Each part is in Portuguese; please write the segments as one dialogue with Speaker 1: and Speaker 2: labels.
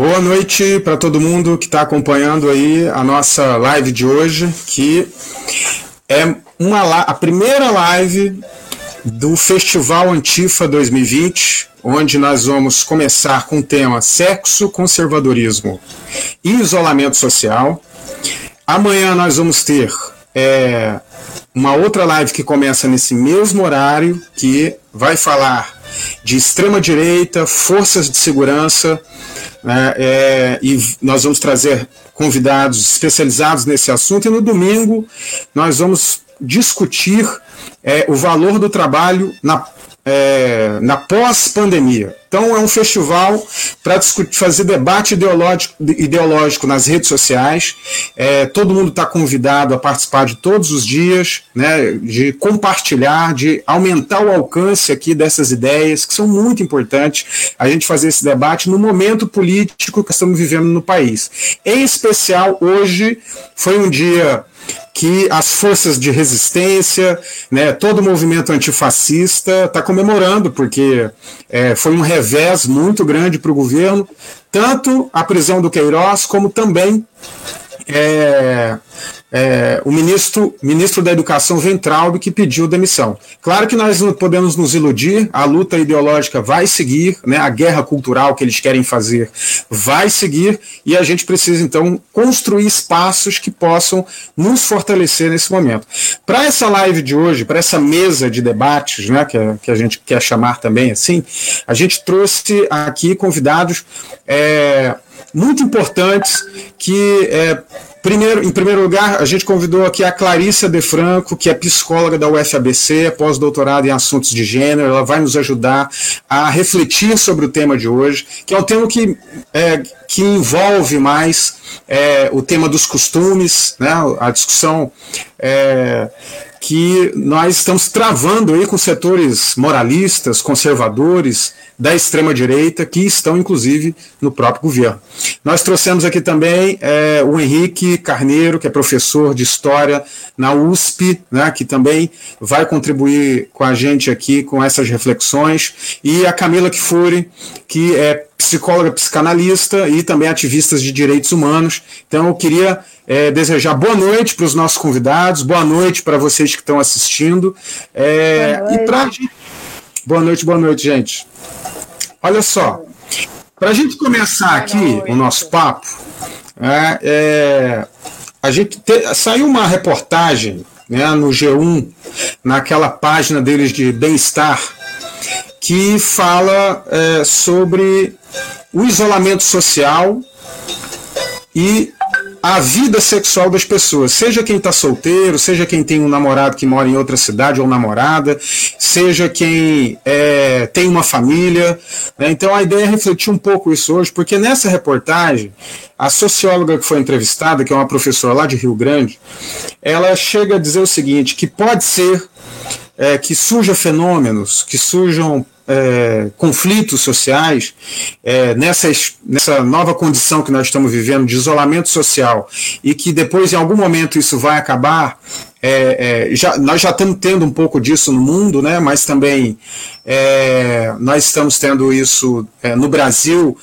Speaker 1: Boa noite para todo mundo que está acompanhando aí a nossa live de hoje, que é uma, a primeira live do Festival Antifa 2020, onde nós vamos começar com o tema sexo, conservadorismo e isolamento social. Amanhã nós vamos ter é, uma outra live que começa nesse mesmo horário, que vai falar de extrema direita, forças de segurança, né, é, e nós vamos trazer convidados especializados nesse assunto. E no domingo nós vamos discutir é, o valor do trabalho na é, na pós-pandemia. Então, é um festival para fazer debate ideológico, ideológico nas redes sociais. É, todo mundo está convidado a participar de todos os dias, né, de compartilhar, de aumentar o alcance aqui dessas ideias, que são muito importantes a gente fazer esse debate no momento político que estamos vivendo no país. Em especial, hoje foi um dia que as forças de resistência, né, todo o movimento antifascista está comemorando, porque é, foi um revés muito grande para o governo, tanto a prisão do Queiroz, como também é, é, o ministro, ministro da Educação Ventralbe que pediu demissão. Claro que nós não podemos nos iludir, a luta ideológica vai seguir, né, a guerra cultural que eles querem fazer vai seguir, e a gente precisa então construir espaços que possam nos fortalecer nesse momento. Para essa live de hoje, para essa mesa de debates, né, que, que a gente quer chamar também assim, a gente trouxe aqui convidados é, muito importantes que é, Primeiro, em primeiro lugar, a gente convidou aqui a Clarissa De Franco, que é psicóloga da UFABC, pós-doutorado em assuntos de gênero. Ela vai nos ajudar a refletir sobre o tema de hoje, que é um tema que, é, que envolve mais é, o tema dos costumes, né, a discussão. É, que nós estamos travando aí com setores moralistas, conservadores, da extrema-direita, que estão, inclusive, no próprio governo. Nós trouxemos aqui também é, o Henrique Carneiro, que é professor de História na USP, né, que também vai contribuir com a gente aqui com essas reflexões, e a Camila Kifuri, que é psicóloga psicanalista e também ativista de direitos humanos. Então, eu queria é, desejar boa noite para os nossos convidados, boa noite para vocês que estão assistindo. É, e para Boa noite, boa noite, gente. Olha só, para a gente começar aqui o nosso papo, é, é, a gente te, saiu uma reportagem né, no G1, naquela página deles de bem-estar, que fala é, sobre o isolamento social e a vida sexual das pessoas, seja quem está solteiro, seja quem tem um namorado que mora em outra cidade ou namorada, seja quem é, tem uma família. Né? Então a ideia é refletir um pouco isso hoje, porque nessa reportagem, a socióloga que foi entrevistada, que é uma professora lá de Rio Grande, ela chega a dizer o seguinte: que pode ser é, que surjam fenômenos, que surjam é, conflitos sociais, é, nessa nova condição que nós estamos vivendo de isolamento social, e que depois, em algum momento, isso vai acabar. É, é já, nós já estamos tendo um pouco disso no mundo, né, mas também é, nós estamos tendo isso é, no Brasil,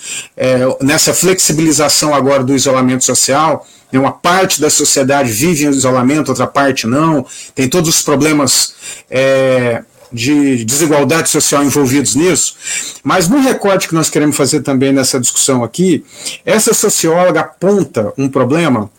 Speaker 1: nessa flexibilização agora do isolamento social. Uma parte da sociedade vive em isolamento, outra parte não. Tem todos os problemas é, de desigualdade social envolvidos nisso, mas no recorte que nós queremos fazer também nessa discussão aqui, essa socióloga aponta um problema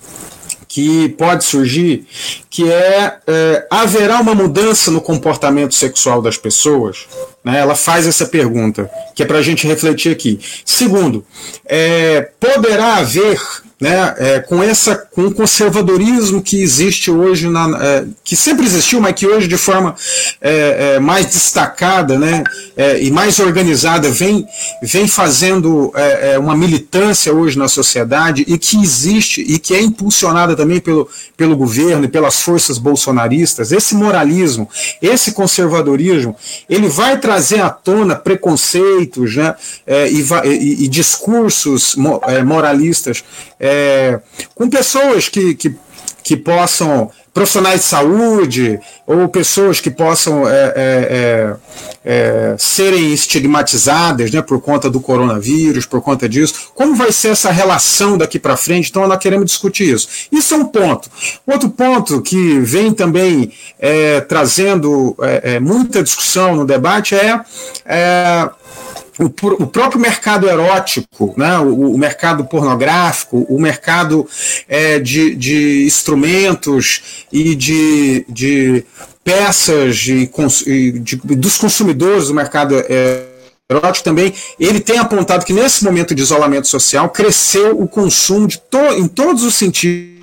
Speaker 1: que pode surgir, que é, é haverá uma mudança no comportamento sexual das pessoas? Né? Ela faz essa pergunta, que é para a gente refletir aqui. Segundo, é, poderá haver né, é, com essa com o conservadorismo que existe hoje na, é, que sempre existiu mas que hoje de forma é, é mais destacada né, é, e mais organizada vem vem fazendo é, uma militância hoje na sociedade e que existe e que é impulsionada também pelo, pelo governo e pelas forças bolsonaristas. Esse moralismo esse conservadorismo ele vai trazer à tona preconceitos né, e, e, e, discursos moralistas é, com pessoas que, que que possam profissionais de saúde ou pessoas que possam é, é, é, é, serem estigmatizadas né, por conta do coronavírus, por conta disso. Como vai ser essa relação daqui para frente? Então, nós queremos discutir isso. Isso é um ponto. Outro ponto que vem também é, trazendo é, muita discussão no debate é o, o, próprio mercado erótico, né, o, o mercado pornográfico, o mercado é, de, de, instrumentos e de, de peças de, de, dos consumidores do mercado é, erótico também, ele tem apontado que nesse momento de isolamento social cresceu o consumo de to, em todos os sentidos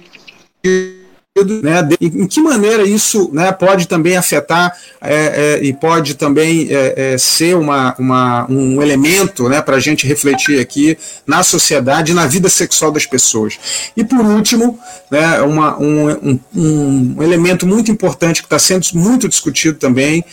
Speaker 1: né, de, em que maneira isso né, pode também afetar é, é, e pode também é, é ser uma, uma, um elemento né, para a gente refletir aqui na sociedade e na vida sexual das pessoas. E por último, né, uma, um, um, um elemento muito importante que está sendo muito discutido também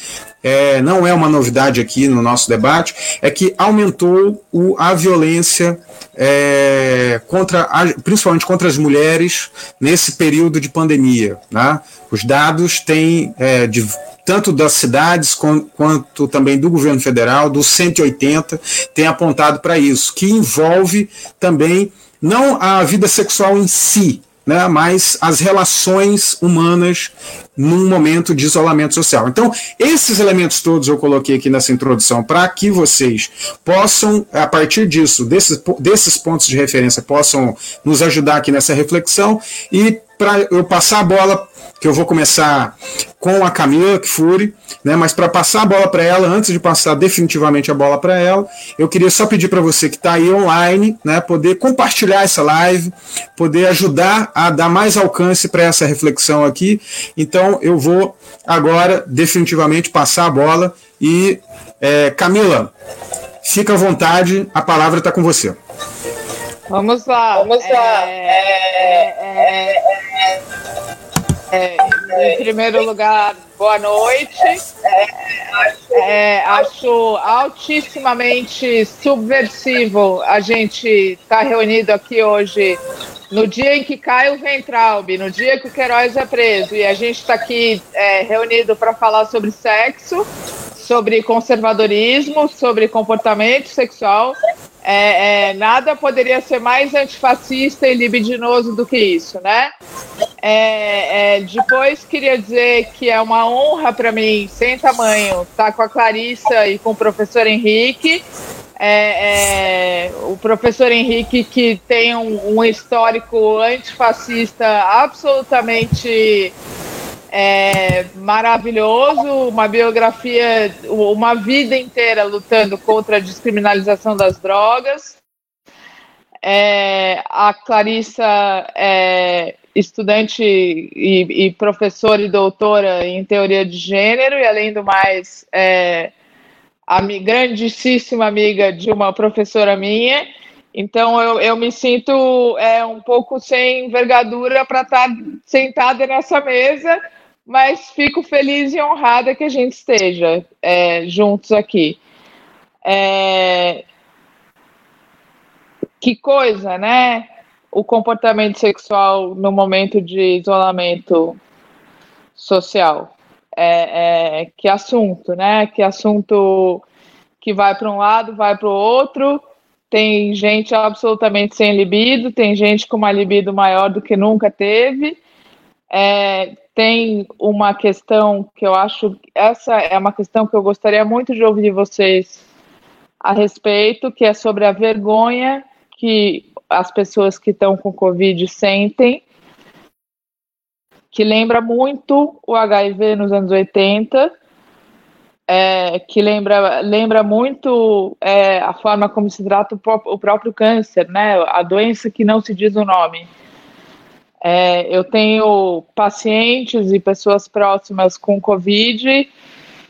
Speaker 1: é, não é uma novidade aqui no nosso debate, é que aumentou o, a violência é, contra, principalmente contra as mulheres nesse período de pandemia. Né? Os dados têm, é, de, tanto das cidades quanto também do governo federal, do 180, tem apontado para isso, que envolve também não a vida sexual em si, né, mas as relações humanas num momento de isolamento social. Então, esses elementos todos eu coloquei aqui nessa introdução para que vocês possam, a partir disso, desses, desses pontos de referência, possam nos ajudar aqui nessa reflexão e para eu passar a bola que eu vou começar com a Camila Kfouri, né? Mas para passar a bola para ela, antes de passar definitivamente a bola para ela, eu queria só pedir para você que está aí online, né, poder compartilhar essa live, poder ajudar a dar mais alcance para essa reflexão aqui. Então eu vou agora definitivamente passar a bola e é, Camila, fica à vontade, a palavra está com você.
Speaker 2: Vamos lá. Vamos lá. É, é, é, é, em primeiro lugar, boa noite. É, acho altissimamente subversivo a gente estar tá reunido aqui hoje no dia em que cai o Ventralbe, no dia que o Queiroz é preso, e a gente está aqui é, reunido para falar sobre sexo, sobre conservadorismo, sobre comportamento sexual. É, é, nada poderia ser mais antifascista e libidinoso do que isso, né? É, é, depois queria dizer que é uma honra para mim, sem tamanho, estar tá com a Clarissa e com o professor Henrique. É, é, o professor Henrique, que tem um, um histórico antifascista absolutamente é, maravilhoso, uma biografia, uma vida inteira lutando contra a descriminalização das drogas. É, a Clarissa é estudante e, e, e doutora em teoria de gênero, e além do mais, é grandíssima amiga de uma professora minha. Então eu, eu me sinto é, um pouco sem envergadura para estar tá sentada nessa mesa, mas fico feliz e honrada que a gente esteja é, juntos aqui. É... Que coisa, né? O comportamento sexual no momento de isolamento social. É, é, que assunto, né? Que assunto que vai para um lado, vai para o outro. Tem gente absolutamente sem libido, tem gente com uma libido maior do que nunca teve. É, tem uma questão que eu acho, essa é uma questão que eu gostaria muito de ouvir vocês a respeito, que é sobre a vergonha que as pessoas que estão com Covid sentem, que lembra muito o HIV nos anos 80, é, que lembra, lembra muito é, a forma como se trata o, o próprio câncer, né? A doença que não se diz o nome. É, eu tenho pacientes e pessoas próximas com Covid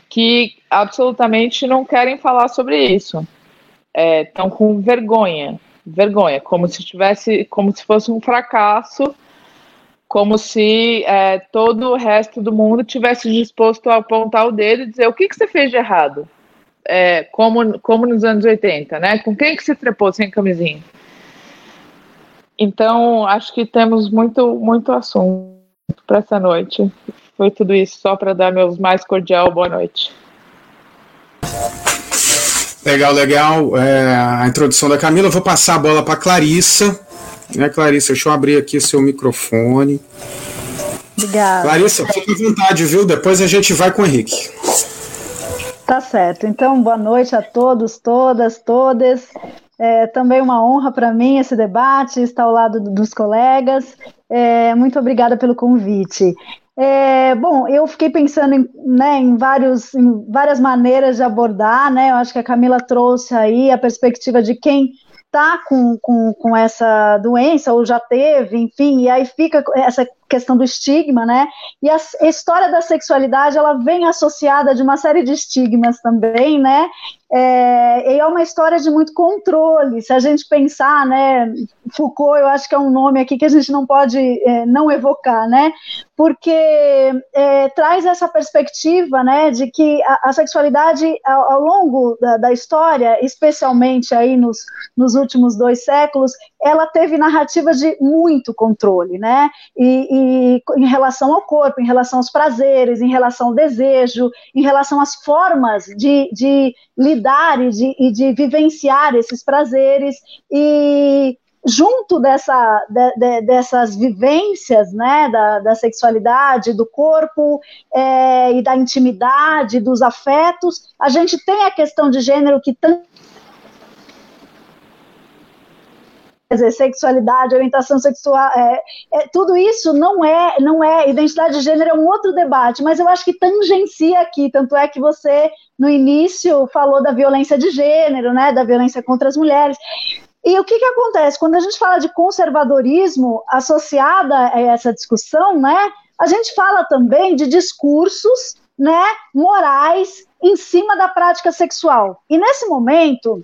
Speaker 2: que absolutamente não querem falar sobre isso. Estão é, com vergonha, vergonha, como se tivesse, como se fosse um fracasso, como se é, todo o resto do mundo tivesse disposto a apontar o dedo e dizer o que, que você fez de errado, é, como, como nos anos 80, né? Com quem que você trepou sem camisinha? Então, acho que temos muito, muito assunto. para essa noite. Foi tudo isso só para dar meus mais cordial boa noite.
Speaker 1: Legal, legal. É, a introdução da Camila. Eu vou passar a bola para Clarissa. Né, Clarissa? Deixa eu abrir aqui seu microfone.
Speaker 3: Obrigada.
Speaker 1: Clarissa, fica à vontade, viu? Depois a gente vai com o Henrique.
Speaker 3: Tá certo. Então, boa noite a todos, todas, todas. É também uma honra para mim esse debate, estar ao lado dos colegas. É, muito obrigada pelo convite. É, bom, eu fiquei pensando em, né, em, vários, em várias maneiras de abordar, né? Eu acho que a Camila trouxe aí a perspectiva de quem está com, com, com essa doença ou já teve, enfim, e aí fica essa questão do estigma, né? E a, história da sexualidade ela vem associada de uma série de estigmas também, né? É, e é uma história de muito controle. Se a gente pensar, né, Foucault, eu acho que é um nome aqui que a gente não pode é, não evocar, né? Porque é, traz essa perspectiva, né, de que a, a sexualidade ao, ao longo da, da, história, especialmente aí nos, nos últimos dois séculos, ela teve narrativas de muito controle, né? E, e, em relação ao corpo, em relação aos prazeres, em relação ao desejo, em relação às formas de, de lidar e de, e de vivenciar esses prazeres. E junto dessa, de, de, dessas vivências né, da, da sexualidade, do corpo é, e da intimidade, dos afetos, a gente tem a questão de gênero que tanto quer dizer, sexualidade, orientação sexual, é, é, tudo isso não é, não é, identidade de gênero é um outro debate, mas eu acho que tangencia aqui, tanto é que você, no início, falou da violência de gênero, né, da violência contra as mulheres, e o que, que acontece? Quando a gente fala de conservadorismo associada a essa discussão, né, a gente fala também de discursos né, morais em cima da prática sexual. E nesse momento,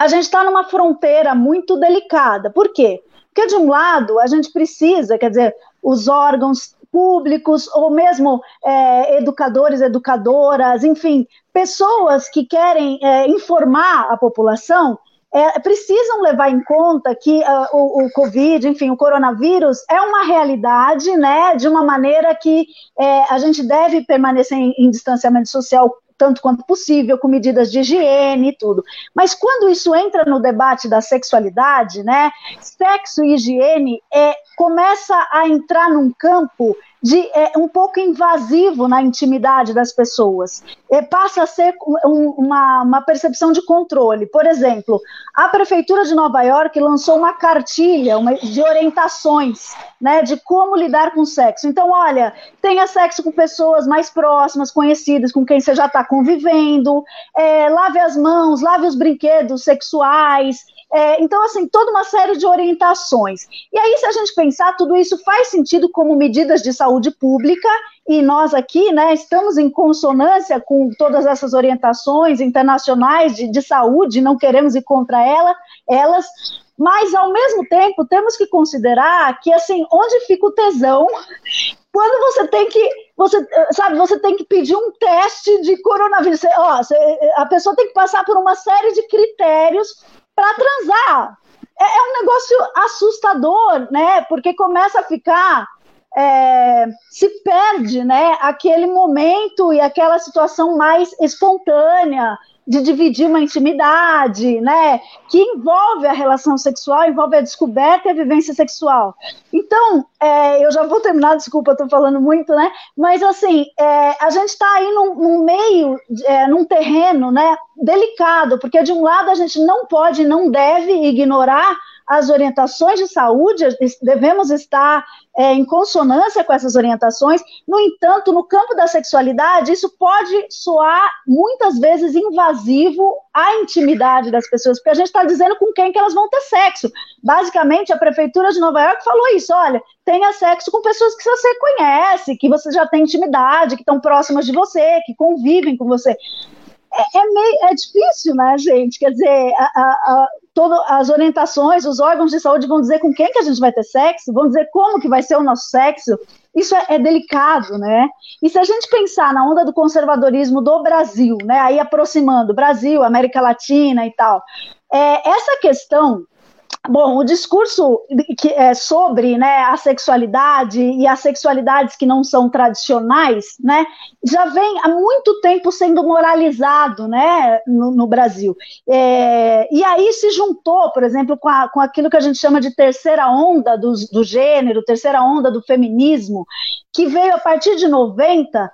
Speaker 3: a gente está numa fronteira muito delicada. Por quê? Porque, de um lado, a gente precisa, quer dizer, os órgãos públicos, ou mesmo é, educadores, educadoras, enfim, pessoas que querem é, informar a população, é, precisam levar em conta que uh, o, o, Covid, enfim, o coronavírus é uma realidade, né, de uma maneira que é, a gente deve permanecer em, em distanciamento social tanto quanto possível, com medidas de higiene e tudo. Mas quando isso entra no debate da sexualidade, né, sexo e higiene é, começa a entrar num campo de é, um pouco invasivo na intimidade das pessoas. É, passa a ser um, uma, uma percepção de controle. Por exemplo, a Prefeitura de Nova York lançou uma cartilha uma, de orientações né, de como lidar com sexo. Então, olha, tenha sexo com pessoas mais próximas, conhecidas, com quem você já está convivendo, é, lave as mãos, lave os brinquedos sexuais, é, então, assim, toda uma série de orientações. E aí, se a gente pensar, tudo isso faz sentido como medidas de saúde pública, e nós aqui, né, estamos em consonância com todas essas orientações internacionais de, de saúde, não queremos ir contra ela, elas, mas ao mesmo tempo temos que considerar que assim onde fica o tesão quando você tem que você sabe você tem que pedir um teste de coronavírus você, ó, você, a pessoa tem que passar por uma série de critérios para transar. É, é, um negócio assustador, né? Porque começa a ficar. É, se perde né, aquele momento e aquela situação mais espontânea, de dividir uma intimidade, né, que envolve a relação sexual, envolve a descoberta e a vivência sexual. Então, é, eu já vou terminar, desculpa, estou falando muito, né, mas assim, é, a gente está aí num, num meio, é, num terreno, né, delicado, porque de um lado a gente não pode, não deve ignorar as orientações de saúde, devemos estar é, em consonância com essas orientações. No entanto, no campo da sexualidade, isso pode soar muitas vezes invasivo à intimidade das pessoas, porque a gente está dizendo com quem que elas vão ter sexo. Basicamente, a prefeitura de Nova York falou isso: olha, tenha sexo com pessoas que você conhece, que você já tem intimidade, que estão próximas de você, que convivem com você. É, é, meio, é difícil, né, gente? Quer dizer, a, a, a, todas as orientações, os órgãos de saúde vão dizer com quem que a gente vai ter sexo, vão dizer como que vai ser o nosso sexo. Isso é, é delicado, né? E se a gente pensar na onda do conservadorismo do Brasil, né, aí aproximando Brasil, América Latina e tal, é, essa questão Bom, o discurso que é sobre né, a sexualidade e as sexualidades que não são tradicionais, né, já vem há muito tempo sendo moralizado né, no, no Brasil. É, e aí se juntou, por exemplo, com, a, com aquilo que a gente chama de terceira onda do, do gênero, terceira onda do feminismo, que veio a partir de 90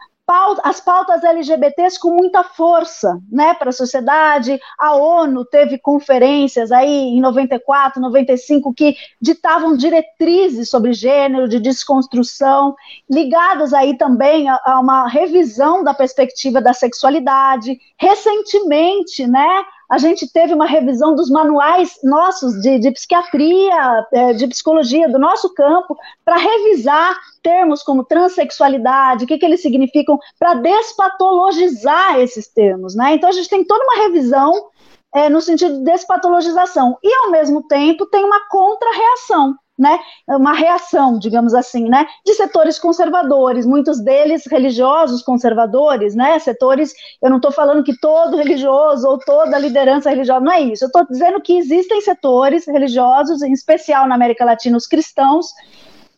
Speaker 3: as pautas LGBTs com muita força né, para a sociedade. A ONU teve conferências aí em 94, 95 que ditavam diretrizes sobre gênero, de desconstrução, ligadas aí também a, a uma revisão da perspectiva da sexualidade. Recentemente, né, a gente teve uma revisão dos manuais nossos de, de psiquiatria, é, de psicologia do nosso campo, para revisar termos como transexualidade, o que, que eles significam, para despatologizar esses termos. Né? Então a gente tem toda uma revisão é, no sentido de despatologização, e ao mesmo tempo tem uma contra-reação né, uma reação, digamos assim, né, de setores conservadores, muitos deles religiosos conservadores, né, setores, eu não estou falando que todo religioso ou toda liderança religiosa, não é isso, eu estou dizendo que existem setores religiosos, em especial na América Latina, os cristãos,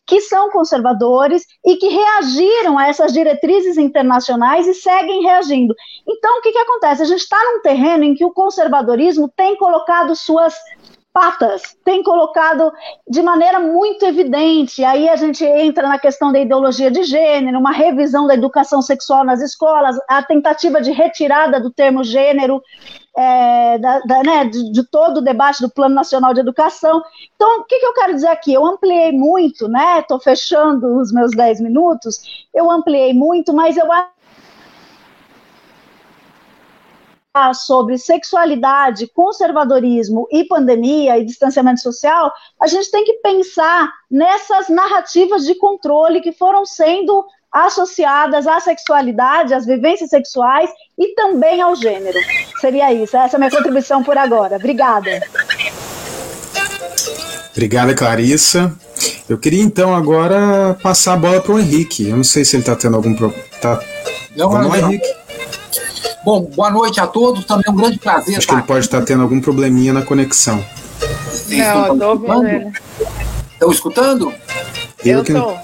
Speaker 3: que são conservadores e que reagiram a essas diretrizes internacionais e seguem reagindo. Então, o que, que acontece? A gente está num terreno em que o conservadorismo tem colocado suas patas, tem colocado de maneira muito evidente. Aí a gente entra na questão da ideologia de gênero, uma revisão da educação sexual nas escolas, a tentativa de retirada do termo gênero é, da, da, né, de, de, todo o debate do Plano Nacional de Educação. Então, o que, que eu quero dizer aqui? Eu ampliei muito, né? Estou fechando os meus 10 minutos, eu ampliei muito, mas eu acho sobre sexualidade, conservadorismo e pandemia e distanciamento social, a gente tem que pensar nessas narrativas de controle que foram sendo associadas à sexualidade, às vivências sexuais e também ao gênero. Seria isso. Essa é a minha contribuição por agora. Obrigada.
Speaker 1: Obrigada, Clarissa. Eu queria então agora passar a bola para o Henrique. Eu não sei se ele está tendo algum problema. Tá...
Speaker 4: Não, Vamos lá, Henrique. Bom, boa noite a todos. Também é um grande prazer.
Speaker 1: Acho que ele pode estar tendo algum probleminha na conexão.
Speaker 2: Não, estou ouvindo
Speaker 4: Estão escutando?
Speaker 2: Eu estou.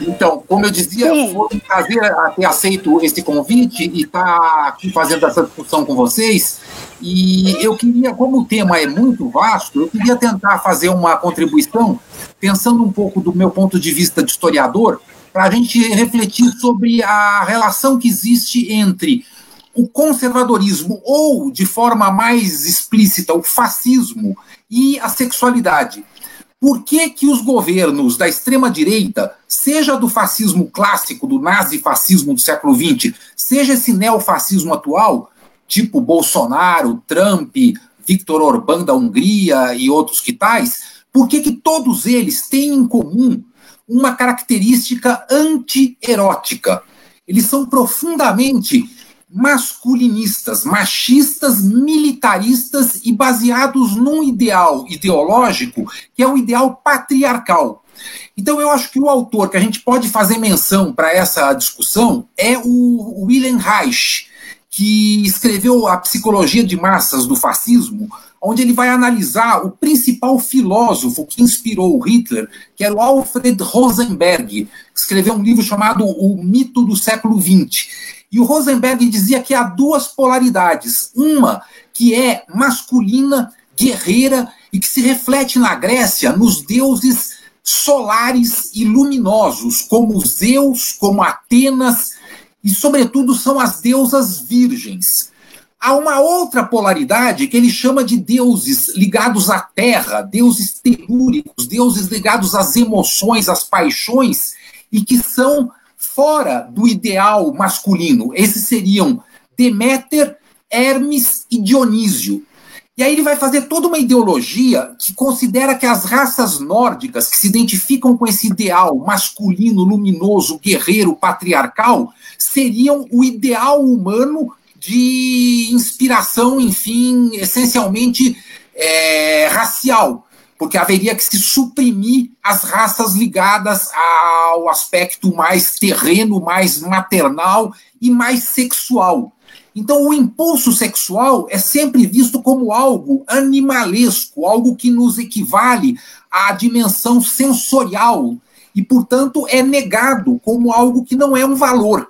Speaker 4: Então, como eu dizia, Sim. foi um prazer ter aceito esse convite e estar tá aqui fazendo essa discussão com vocês. E eu queria, como o tema é muito vasto, eu queria tentar fazer uma contribuição, pensando um pouco do meu ponto de vista de historiador, para a gente refletir sobre a relação que existe entre o conservadorismo ou, de forma mais explícita, o fascismo e a sexualidade. Por que, que os governos da extrema-direita, seja do fascismo clássico, do nazifascismo do século XX, seja esse neofascismo atual, tipo Bolsonaro, Trump, Viktor Orbán da Hungria e outros que tais, por que, que todos eles têm em comum uma característica anti-erótica? Eles são profundamente masculinistas, machistas, militaristas e baseados num ideal ideológico que é o ideal patriarcal. Então eu acho que o autor que a gente pode fazer menção para essa discussão é o Wilhelm Reich, que escreveu a Psicologia de Massas do Fascismo, onde ele vai analisar o principal filósofo que inspirou Hitler, que era o Alfred Rosenberg, que escreveu um livro chamado O Mito do Século XX. E o Rosenberg dizia que há duas polaridades. Uma que é masculina, guerreira e que se reflete na Grécia nos deuses solares e luminosos, como Zeus, como Atenas, e, sobretudo, são as deusas virgens. Há uma outra polaridade que ele chama de deuses ligados à terra, deuses telúricos, deuses ligados às emoções, às paixões, e que são fora do ideal masculino. Esses seriam Deméter, Hermes e Dionísio. E aí ele vai fazer toda uma ideologia que considera que as raças nórdicas que se identificam com esse ideal masculino, luminoso, guerreiro, patriarcal, seriam o ideal humano de inspiração, enfim, essencialmente é, racial porque haveria que se suprimir as raças ligadas ao aspecto mais terreno, mais maternal e mais sexual. Então, o impulso sexual é sempre visto como algo animalesco, algo que nos equivale à dimensão sensorial e, portanto, é negado como algo que não é um valor.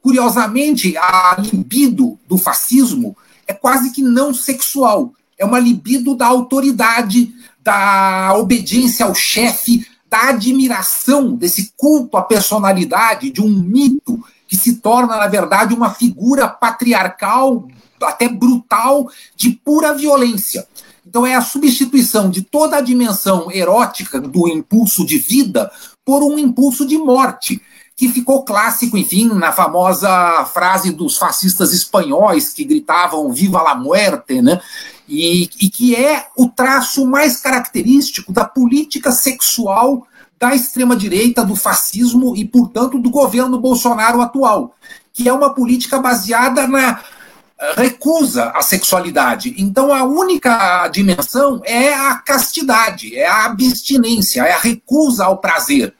Speaker 4: Curiosamente, a libido do fascismo é quase que não sexual, é uma libido da autoridade, da obediência ao chefe, da admiração desse culto à personalidade, de um mito que se torna, na verdade, uma figura patriarcal, até brutal, de pura violência. Então, é a substituição de toda a dimensão erótica do impulso de vida por um impulso de morte, que ficou clássico, enfim, na famosa frase dos fascistas espanhóis que gritavam Viva la muerte, né? E, e que é o traço mais característico da política sexual da extrema-direita, do fascismo e, portanto, do governo Bolsonaro atual, que é uma política baseada na eh, recusa à sexualidade. Então, a única dimensão é a castidade, é a abstinência, é a recusa ao prazer.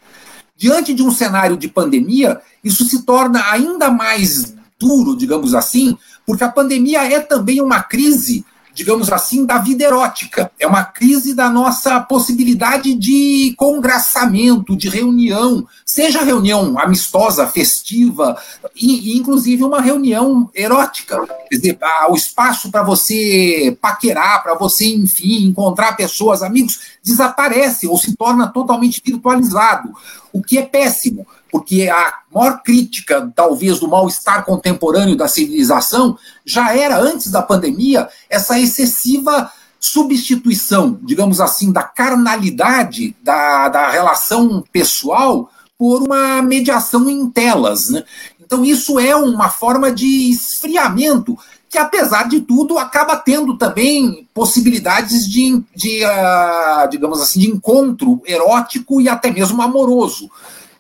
Speaker 4: Diante de um cenário de pandemia, isso se torna ainda mais duro, digamos assim, porque a pandemia é também uma crise digamos assim, da vida erótica. É uma crise da nossa possibilidade de congraçamento, de reunião, seja reunião amistosa, festiva, e, e inclusive uma reunião erótica. Quer dizer, o espaço para você paquerar, para você, enfim, encontrar pessoas, amigos, desaparece ou se torna totalmente virtualizado, o que é péssimo porque a maior crítica, talvez, do mal-estar contemporâneo da civilização já era, antes da pandemia, essa excessiva substituição, digamos assim, da carnalidade da, da relação pessoal por uma mediação em telas. Né? Então, isso é uma forma de esfriamento que, apesar de tudo, acaba tendo também possibilidades de, de uh, digamos assim, de encontro erótico e até mesmo amoroso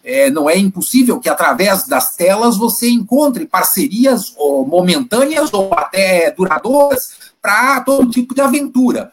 Speaker 4: é, não é impossível que através das telas você encontre parcerias ou momentâneas ou até duradouras para todo tipo de aventura.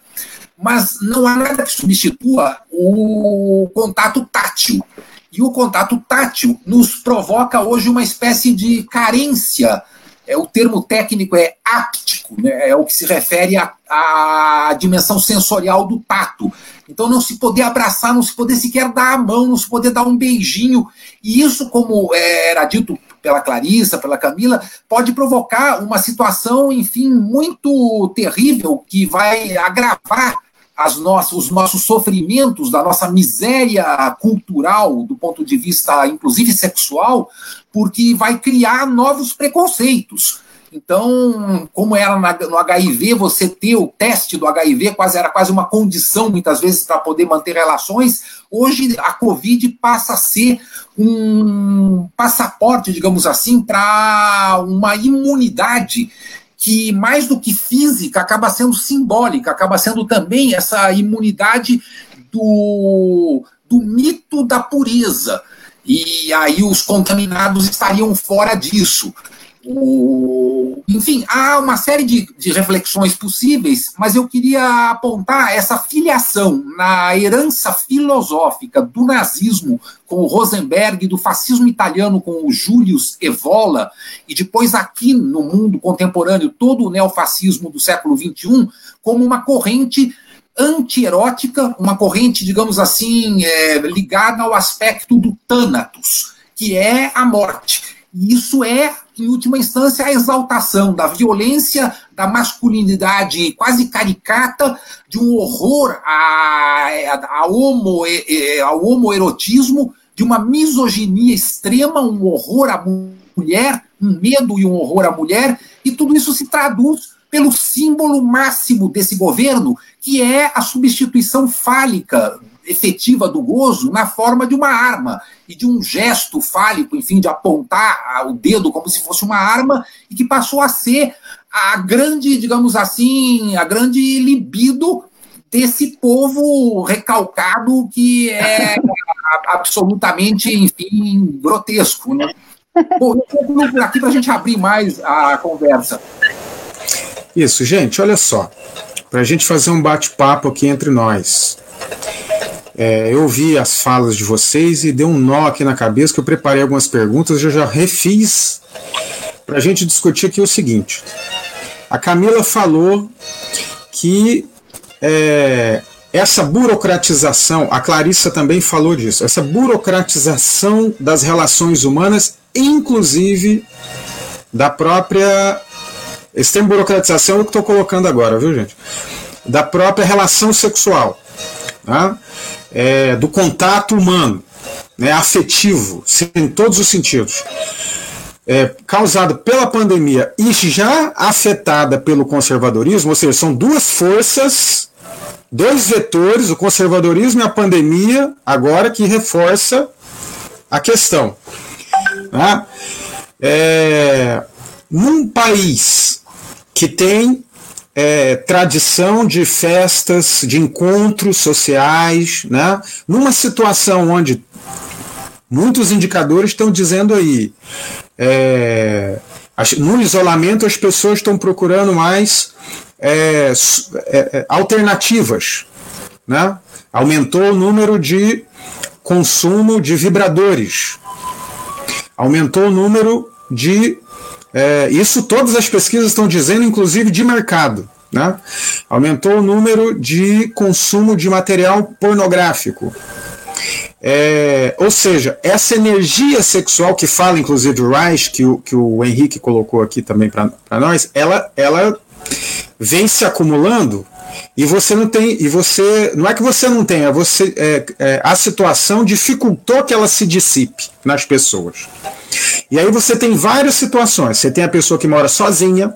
Speaker 4: Mas não há nada que substitua o contato tátil. E o contato tátil nos provoca hoje uma espécie de carência. É, o termo técnico é áptico, né, é o que se refere à, dimensão sensorial do tato. Então, não se poder abraçar, não se poder sequer dar a mão, não se poder dar um beijinho. E isso, como é, era dito pela Clarissa, pela Camila, pode provocar uma situação, enfim, muito terrível que vai agravar as nossas, os nossos sofrimentos, da nossa miséria cultural, do ponto de vista, inclusive, sexual, porque vai criar novos preconceitos. Então, como era no HIV, você ter o teste do HIV quase era quase uma condição, muitas vezes, para poder manter relações. Hoje, a Covid passa a ser um passaporte, digamos assim, para uma imunidade que, mais do que física, acaba sendo simbólica, acaba sendo também essa imunidade do, do mito da pureza. E aí os contaminados estariam fora disso. Enfim, há uma série de, de reflexões possíveis, mas eu queria apontar essa filiação na herança filosófica do nazismo com o Rosenberg, do fascismo italiano com o Julius Evola, e depois aqui no mundo contemporâneo, todo o neofascismo do século XXI, como uma corrente antierótica, uma corrente, digamos assim, é, ligada ao aspecto do Thanatos, que é a morte e isso é, em última instância, a exaltação da violência, da masculinidade quase caricata, de um horror ao homoerotismo, de uma misoginia extrema, um horror à mulher, um medo e um horror à mulher, e tudo isso se traduz pelo símbolo máximo desse governo, que é a substituição fálica efetiva do gozo na forma de uma arma e de um gesto fálico, enfim, de apontar o dedo como se fosse uma arma e que passou a ser a grande, digamos assim, a grande libido desse povo recalcado que é absolutamente, enfim, grotesco, né? Bom, eu aqui para a gente abrir mais a conversa.
Speaker 1: Isso, gente, olha só. Para a gente fazer um bate-papo aqui entre nós. É, eu ouvi as falas de vocês e deu um nó aqui na cabeça que eu preparei algumas perguntas, eu já refiz para a gente discutir aqui o seguinte. A Camila falou que é, essa burocratização, a Clarissa também falou disso, essa burocratização das relações humanas, inclusive da própria. Esse termo burocratização é o que estou colocando agora, viu, gente? Da própria relação sexual, tá? É, do contato humano, né, afetivo, em todos os sentidos. É, causado pela pandemia e já afetada pelo conservadorismo, ou seja, são duas forças dois vetores, o conservadorismo e a pandemia, agora que reforça a questão. Né? É, num país que tem é, tradição de festas, de encontros sociais, né? numa situação onde muitos indicadores estão dizendo aí, é, no isolamento as pessoas estão procurando mais é, é, é, alternativas. Né? Aumentou o número de consumo de vibradores. Aumentou o número de. É, isso todas as pesquisas estão dizendo, inclusive de mercado. Né? Aumentou o número de consumo de material pornográfico. É, ou seja, essa energia sexual que fala, inclusive, o Reich, que o, que o Henrique colocou aqui também para nós, ela, ela vem se acumulando e você não tem e você não é que você não tenha você é, é, a situação dificultou que ela se dissipe nas pessoas. E aí você tem várias situações. Você tem a pessoa que mora sozinha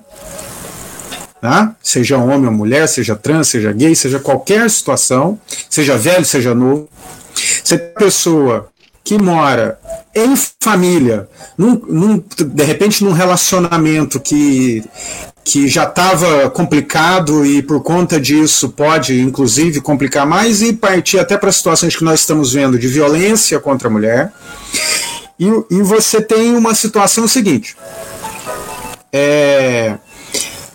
Speaker 1: né? seja homem ou mulher seja trans seja gay seja qualquer situação seja velho seja novo. Você tem a pessoa que mora em família, num, num, de repente num relacionamento que, que já estava complicado e por conta disso pode inclusive complicar mais e partir até para situações que nós estamos vendo de violência contra a mulher. E, e você tem uma situação seguinte. É,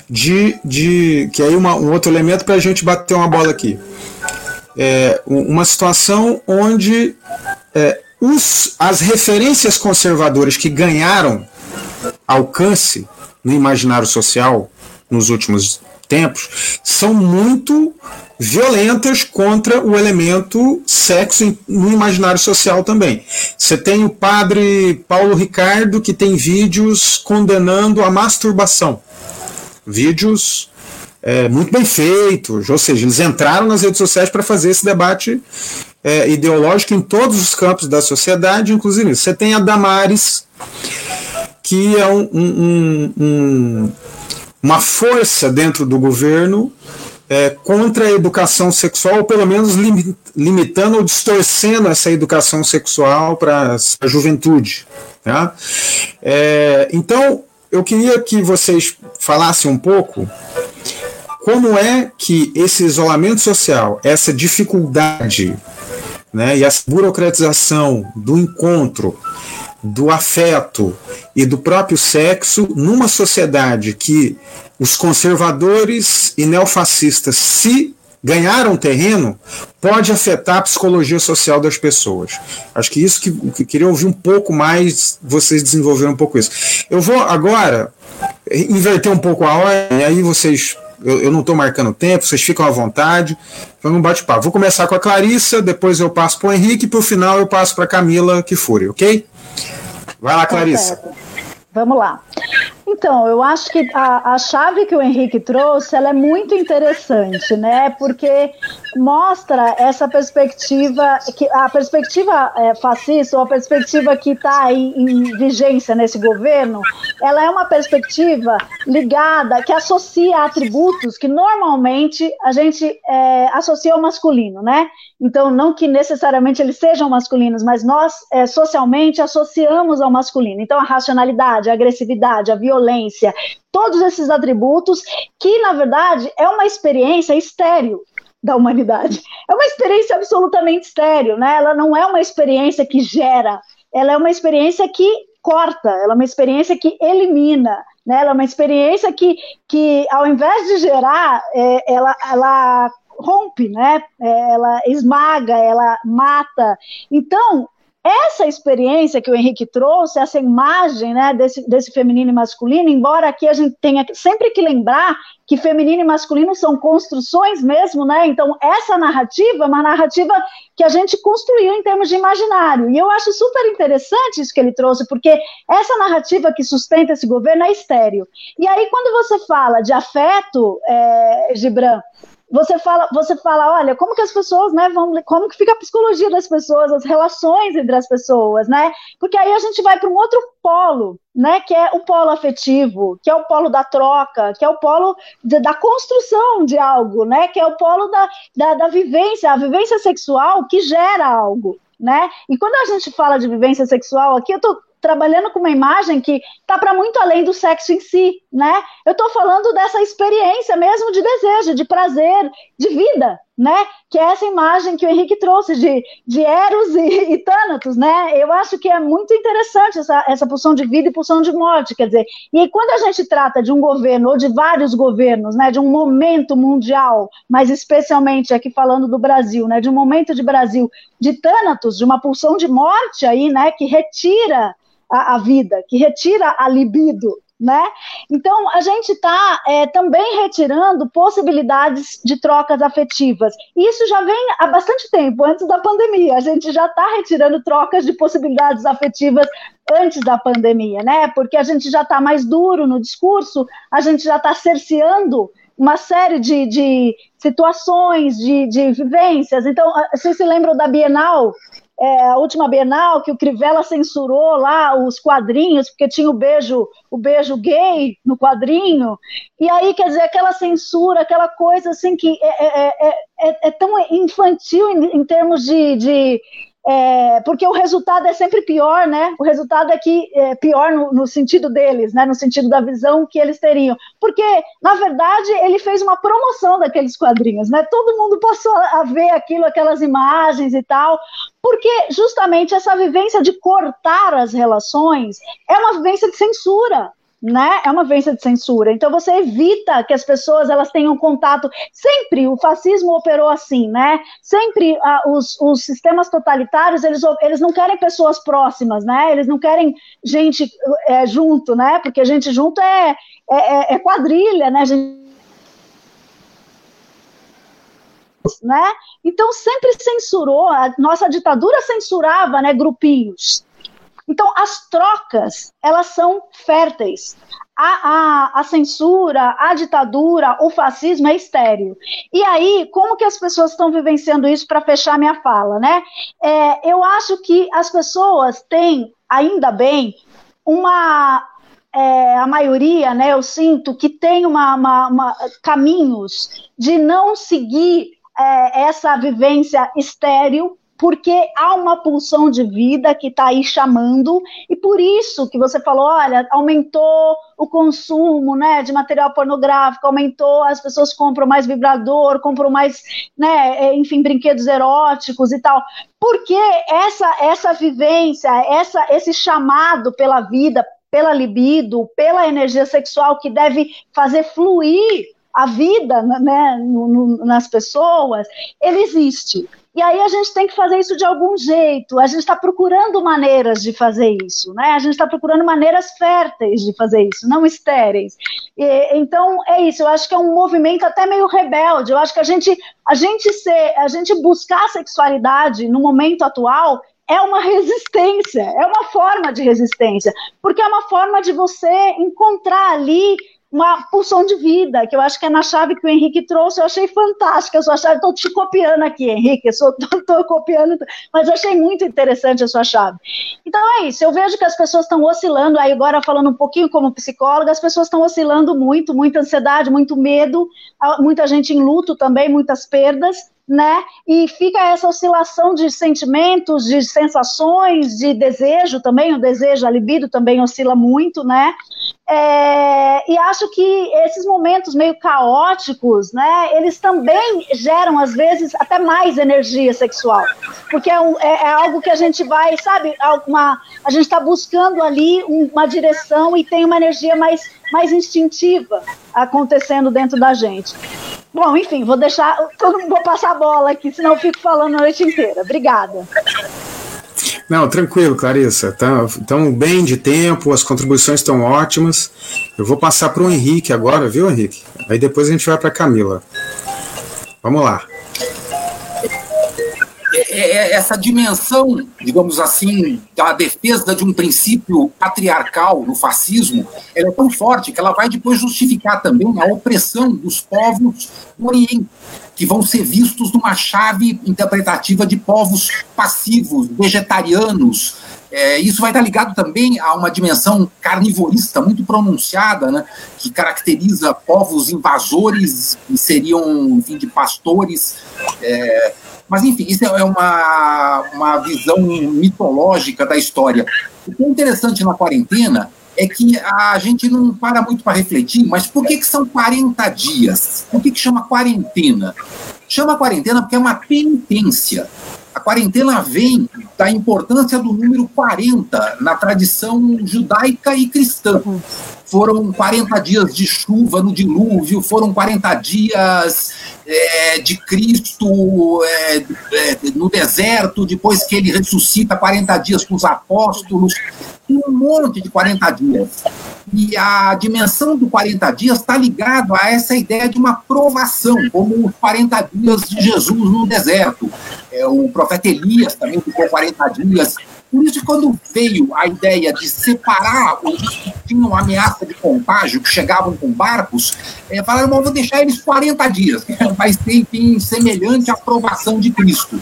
Speaker 1: de, de que aí uma, um outro elemento para a gente bater uma bola aqui. É, uma situação onde é, os, as referências conservadoras que ganharam alcance no imaginário social nos últimos tempos são muito violentas contra o elemento sexo no imaginário social também. Você tem o padre Paulo Ricardo que tem vídeos condenando a masturbação. Vídeos é, muito bem feitos, ou seja, eles entraram nas redes sociais para fazer esse debate é, ideológico em todos os campos da sociedade, inclusive. Você tem a Damares, que é um, um, um, uma força dentro do governo é, contra a educação sexual, ou pelo menos lim, limitando ou distorcendo essa educação sexual para a juventude. Tá? É, então, eu queria que vocês falassem um pouco como é que esse isolamento social, essa dificuldade né, e essa burocratização do encontro, do afeto e do próprio sexo numa sociedade que os conservadores e neofascistas se ganharam terreno pode afetar a psicologia social das pessoas. Acho que isso que, que queria ouvir um pouco mais, vocês desenvolveram um pouco isso. Eu vou agora inverter um pouco a ordem, aí vocês eu, eu não estou marcando tempo, vocês ficam à vontade. Vamos bate-papo. Vou começar com a Clarissa, depois eu passo para o Henrique, e para o final eu passo para a Camila Kifuri, ok? Vai lá, Clarissa.
Speaker 3: Vamos lá. Então, eu acho que a, a chave que o Henrique trouxe ela é muito interessante, né? Porque mostra essa perspectiva, que a perspectiva é, fascista, ou a perspectiva que está em vigência nesse governo, ela é uma perspectiva ligada, que associa atributos que normalmente a gente é, associa ao masculino, né? Então, não que necessariamente eles sejam masculinos, mas nós é, socialmente associamos ao masculino. Então, a racionalidade, a agressividade, a violência, todos esses atributos que, na verdade, é uma experiência estéril da humanidade. É uma experiência absolutamente estéril, né? Ela não é uma experiência que gera, ela é uma experiência que corta, ela é uma experiência que elimina, né? Ela é uma experiência que, que ao invés de gerar, é, ela, ela rompe, né? É, ela esmaga, ela mata. Então, essa experiência que o Henrique trouxe, essa imagem né, desse, desse feminino e masculino, embora aqui a gente tenha sempre que lembrar que feminino e masculino são construções mesmo, né? Então, essa narrativa é uma narrativa que a gente construiu em termos de imaginário. E eu acho super interessante isso que ele trouxe, porque essa narrativa que sustenta esse governo é estéreo. E aí, quando você fala de afeto, é, Gibran, você fala, você fala, olha, como que as pessoas, né, vão, como que fica a psicologia das pessoas, as relações entre as pessoas, né? Porque aí a gente vai para um outro polo, né, que é o polo afetivo, que é o polo da troca, que é o polo de, da construção de algo, né, que é o polo da, da, da vivência, a vivência sexual que gera algo, né? E quando a gente fala de vivência sexual aqui, eu tô trabalhando com uma imagem que está para muito além do sexo em si, né? Eu estou falando dessa experiência mesmo de desejo, de prazer, de vida, né? Que é essa imagem que o Henrique trouxe de, de Eros e, e Thanatos, né? Eu acho que é muito interessante essa, essa pulsão de vida e pulsão de morte, quer dizer, e quando a gente trata de um governo ou de vários governos, né? De um momento mundial, mas especialmente aqui falando do Brasil, né? De um momento de Brasil de Thanatos, de uma pulsão de morte aí, né? Que retira a, a vida, que retira a libido, né? Então, a gente está é, também retirando possibilidades de trocas afetivas. E isso já vem há bastante tempo, antes da pandemia. A gente já está retirando trocas de possibilidades afetivas antes da pandemia, né? Porque a gente já está mais duro no discurso, a gente já está cerceando uma série de, de situações, de, de vivências. Então, vocês se lembram da Bienal é, a última Bienal, que o Crivella censurou lá os quadrinhos, porque tinha o beijo, o beijo gay no quadrinho, e aí, quer dizer, aquela censura, aquela coisa assim que é, é, é, é tão infantil em, em termos de, de é, porque o resultado é sempre pior, né? O resultado é que é pior no, no, sentido deles, né? No sentido da visão que eles teriam. Porque, na verdade, ele fez uma promoção daqueles quadrinhos, né? Todo mundo passou a ver aquilo, aquelas imagens e tal, porque justamente essa vivência de cortar as relações é uma vivência de censura né? É uma vivência de censura. Então você evita que as pessoas elas tenham contato. Sempre o fascismo operou assim, né? Sempre ah, os, os sistemas totalitários eles, eles não querem pessoas próximas, né? Eles não querem gente é, junto, né? Porque gente junto é, é, é, é quadrilha, né? Gente né? Então sempre censurou, a nossa ditadura censurava, né, grupinhos. Então, as trocas, elas são férteis. A, a, a, censura, a ditadura, o fascismo é estéreo. E aí, como que as pessoas estão vivenciando isso para fechar minha fala, né? É, eu acho que as pessoas têm, ainda bem, uma. É, a maioria, né, eu sinto que tem uma, uma, uma caminhos de não seguir é, essa vivência estéreo porque há uma pulsão de vida que está aí chamando, e por isso que você falou, olha, aumentou o consumo né, de material pornográfico, aumentou, as pessoas compram mais vibrador, compram mais, né, é, enfim, brinquedos eróticos e tal. Porque essa, essa vivência, essa, esse chamado pela vida, pela libido, pela energia sexual que deve fazer fluir a vida né, no, no, nas pessoas, ele existe. E aí a gente tem que fazer isso de algum jeito. A gente está procurando maneiras de fazer isso, né? A gente está procurando maneiras férteis de fazer isso, não estéreis. E, então é isso. Eu acho que é um movimento até meio rebelde. Eu acho que a gente, a gente ser, a gente buscar sexualidade no momento atual é uma resistência, é uma forma de resistência, porque é uma forma de você encontrar ali uma pulsão de vida, que eu acho que é na chave que o Henrique trouxe, eu achei fantástica a sua chave, estou te copiando aqui, Henrique, estou copiando, mas eu achei muito interessante a sua chave. Então é isso, eu vejo que as pessoas estão oscilando, aí agora falando um pouquinho como psicóloga, as pessoas estão oscilando muito, muita ansiedade, muito medo, muita gente em luto também, muitas perdas, né? E fica essa oscilação de sentimentos, de sensações, de desejo também, o desejo, a libido também oscila muito, né? É, e acho que esses momentos meio caóticos, né, eles também geram, às vezes, até mais energia sexual. Porque é, um, é, é algo que a gente vai, sabe, uma, a gente está buscando ali uma direção e tem uma energia mais, mais instintiva acontecendo dentro da gente. Bom, enfim, vou deixar, vou passar a bola aqui, senão eu fico falando a noite inteira. Obrigada.
Speaker 1: Não, tranquilo, Clarissa. Estão bem de tempo, as contribuições estão ótimas. Eu vou passar para o Henrique agora, viu, Henrique? Aí depois a gente vai para a Camila. Vamos lá.
Speaker 4: É, é, essa dimensão, digamos assim, da defesa de um princípio patriarcal no fascismo, ela é tão forte que ela vai depois justificar também a opressão dos povos do Oriente, que vão ser vistos numa chave interpretativa de povos passivos, vegetarianos. É, isso vai estar ligado também a uma dimensão carnivorista muito pronunciada, né, que caracteriza povos invasores, que seriam, enfim, de pastores. É, mas, enfim, isso é uma, uma visão mitológica da história. O que é interessante na quarentena é que a gente não para muito para refletir, mas por que, que são 40 dias? Por que, que chama quarentena? Chama quarentena porque é uma penitência. A quarentena vem da importância do número 40 na tradição judaica e cristã. Foram 40 dias de chuva no dilúvio, foram 40 dias é, de Cristo é, é, no deserto, depois que ele ressuscita 40 dias com os apóstolos, um monte de 40 dias. E a dimensão do 40 dias está ligado a essa ideia de uma provação, como os 40 dias de Jesus no deserto. É, o profeta Elias também ficou 40 dias por isso, quando veio a ideia de separar os que tinham ameaça de contágio, que chegavam com barcos, é, falaram, vou deixar eles 40 dias, vai ser, enfim, semelhante à aprovação de Cristo.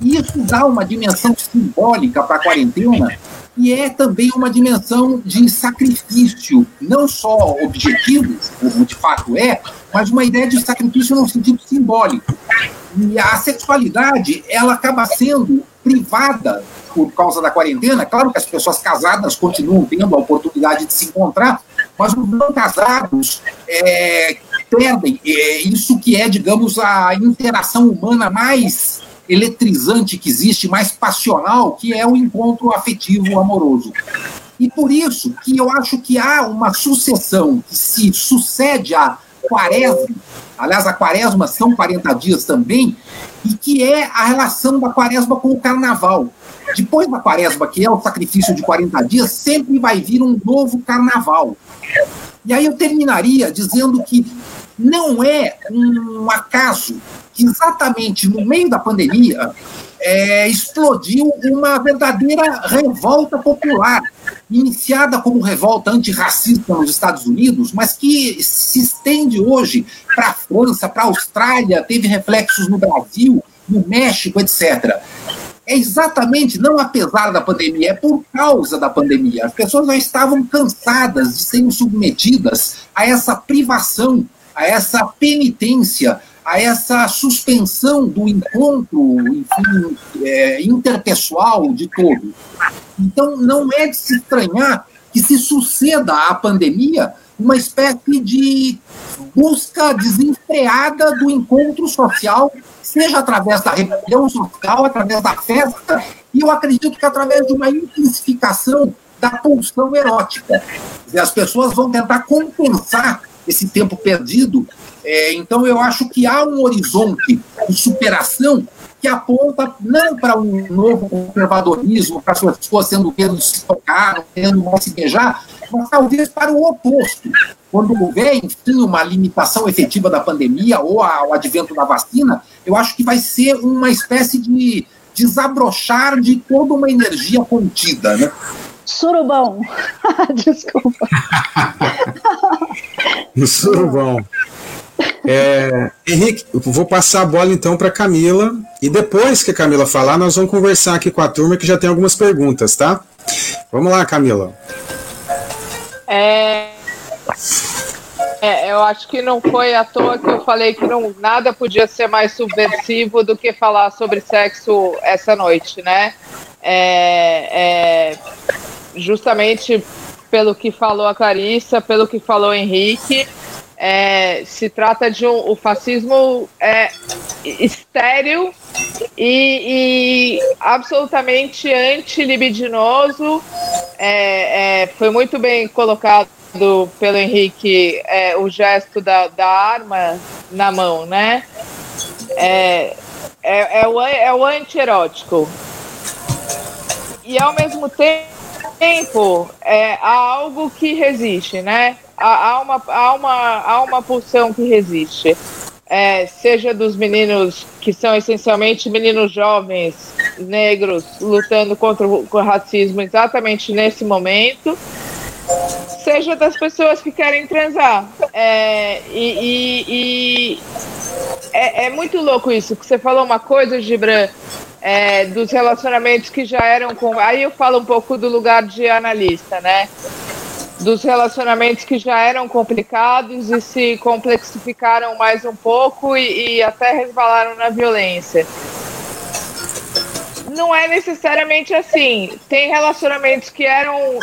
Speaker 4: Isso dá uma dimensão simbólica para a quarentena, e é também uma dimensão de sacrifício, não só objetivo, como de fato é, mas uma ideia de sacrifício no sentido simbólico. E a sexualidade, ela acaba sendo privada por causa da quarentena. Claro que as pessoas casadas continuam tendo a oportunidade de se encontrar, mas os não casados é, perdem é, isso que é, digamos, a interação humana mais eletrizante que existe, mais passional, que é o encontro afetivo amoroso. E por isso que eu acho que há uma sucessão que se sucede à quaresma, aliás, a quaresma são 40 dias também, e que é a relação da quaresma com o carnaval. Depois da quaresma, que é o sacrifício de 40 dias, sempre vai vir um novo carnaval. E aí eu terminaria dizendo que não é um acaso que exatamente no meio da pandemia é, explodiu uma verdadeira revolta popular, iniciada como revolta antirracista nos Estados Unidos, mas que se estende hoje para a França, para a Austrália, teve reflexos no Brasil, no México, etc é exatamente não apesar da pandemia, é por causa da pandemia. As pessoas já estavam cansadas de serem submetidas a essa privação, a essa penitência, a essa suspensão do encontro enfim, é, interpessoal de todo. Então, não é de se estranhar que se suceda à pandemia uma espécie de busca desenfreada do encontro social seja através da rebelião social, através da festa, e eu acredito que através de uma intensificação da pulsão erótica. As pessoas vão tentar compensar esse tempo perdido. É, então, eu acho que há um horizonte de superação que aponta não para um novo conservadorismo, para as pessoas sendo medo de se tocar, não tendo mais se beijar, mas talvez para o oposto. Quando houver, enfim, uma limitação efetiva da pandemia ou o advento da vacina, eu acho que vai ser uma espécie de desabrochar de toda uma energia contida, né?
Speaker 3: Surubão. Desculpa.
Speaker 1: Surubão. É, Henrique, vou passar a bola então para Camila e depois que a Camila falar, nós vamos conversar aqui com a turma que já tem algumas perguntas, tá? Vamos lá, Camila.
Speaker 2: É, é, eu acho que não foi à toa que eu falei que não, nada podia ser mais subversivo do que falar sobre sexo essa noite, né? É, é, justamente pelo que falou a Clarissa, pelo que falou o Henrique, é, se trata de um, o fascismo é estéril e, e absolutamente antilibidinoso. É, é, foi muito bem colocado pelo Henrique é, o gesto da, da arma na mão, né? É, é, é o, é o anti-erótico. e ao mesmo tempo é, há algo que resiste, né? Há, há, uma, há, uma, há uma pulsão que resiste. É, seja dos meninos que são essencialmente meninos jovens, negros, lutando contra o, o racismo exatamente nesse momento, seja das pessoas que querem transar. É, e, e, e é, é, muito louco isso, que você falou uma coisa, Gibran, é, dos relacionamentos que já eram com. Aí eu falo um pouco do lugar de analista, né? Dos relacionamentos que já eram complicados e se complexificaram mais um pouco e, e até resvalaram na violência não é necessariamente assim. Tem relacionamentos que eram